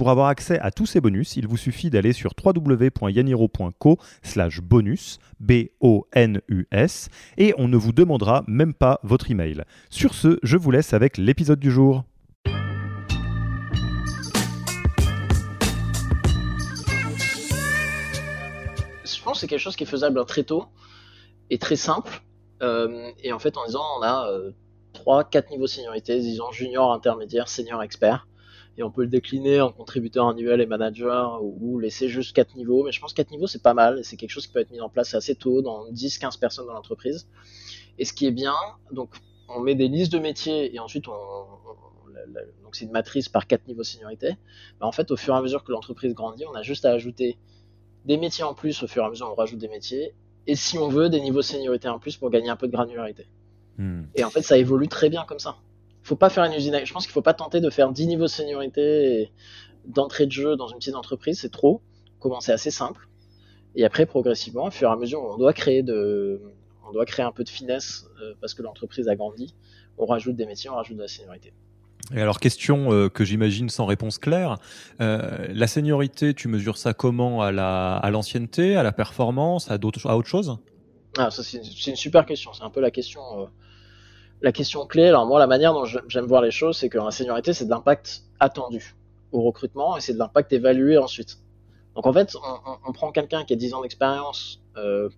Pour avoir accès à tous ces bonus, il vous suffit d'aller sur www.yaniro.co slash bonus, B-O-N-U-S, et on ne vous demandera même pas votre email. Sur ce, je vous laisse avec l'épisode du jour. Je pense que c'est quelque chose qui est faisable très tôt et très simple. Euh, et en fait, en disant, on a euh, 3, 4 niveaux de seniorité, disons junior, intermédiaire, senior, expert et on peut le décliner en contributeur annuel et manager ou, laisser juste 4 niveaux. Mais je pense que 4 niveaux c'est pas mal et c'est quelque chose qui peut être mis en place assez tôt dans 10-15 personnes dans l'entreprise. Et ce qui est bien, donc on met des listes de métiers et ensuite on, donc c'est une matrice par 4 niveaux de seniorité. Mais en fait, au fur et à mesure que l'entreprise grandit, on a juste à ajouter des métiers en plus au fur et à mesure on rajoute des métiers. Et si on veut, des niveaux de seniorité en plus pour gagner un peu de granularité. Hmm. Et en fait, ça évolue très bien comme ça faut pas faire une usine. Je pense qu'il faut pas tenter de faire 10 niveaux de seniorité d'entrée de jeu dans une petite entreprise, c'est trop. Commencer assez simple. Et après, progressivement, au fur et à mesure, on doit créer de, on doit créer un peu de finesse euh, parce que l'entreprise a grandi. On rajoute des métiers, on rajoute de la seniorité. Et alors, question euh, que j'imagine sans réponse claire, euh, la seniorité, tu mesures ça comment À la à l'ancienneté, à la performance, à, à autre chose? Ah, ça, c'est, une, super question. C'est un peu la question la question clé, alors moi la manière dont j'aime voir les choses, c'est que la seniorité c'est de l'impact attendu au recrutement et c'est de l'impact évalué ensuite. Donc en fait, on, prend quelqu'un qui a 10 ans d'expérience euh,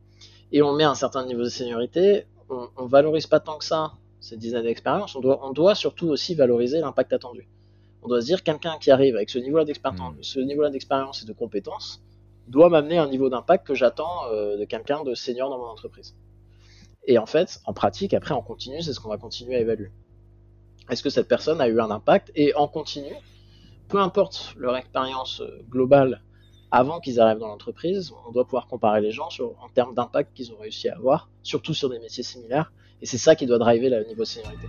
et on met un certain niveau de seniorité, on, on valorise pas tant que ça ces 10 années d'expérience, on doit, on doit surtout aussi valoriser l'impact attendu. On doit se dire quelqu'un qui arrive avec ce niveau-là d'expérience, hmm. ce niveau-là d'expérience et de compétences doit m'amener un niveau d'impact que j'attends euh, de quelqu'un de senior dans mon entreprise. Et en fait, en pratique, après, en continu, c'est ce qu'on va continuer à évaluer. Est-ce que cette personne a eu un impact Et en continu, peu importe leur expérience euh, globale avant qu'ils arrivent dans l'entreprise, on doit pouvoir comparer les gens en termes d'impact qu'ils ont réussi à avoir, surtout sur des métiers similaires. Et c'est ça qui doit driver le niveau de seniorité.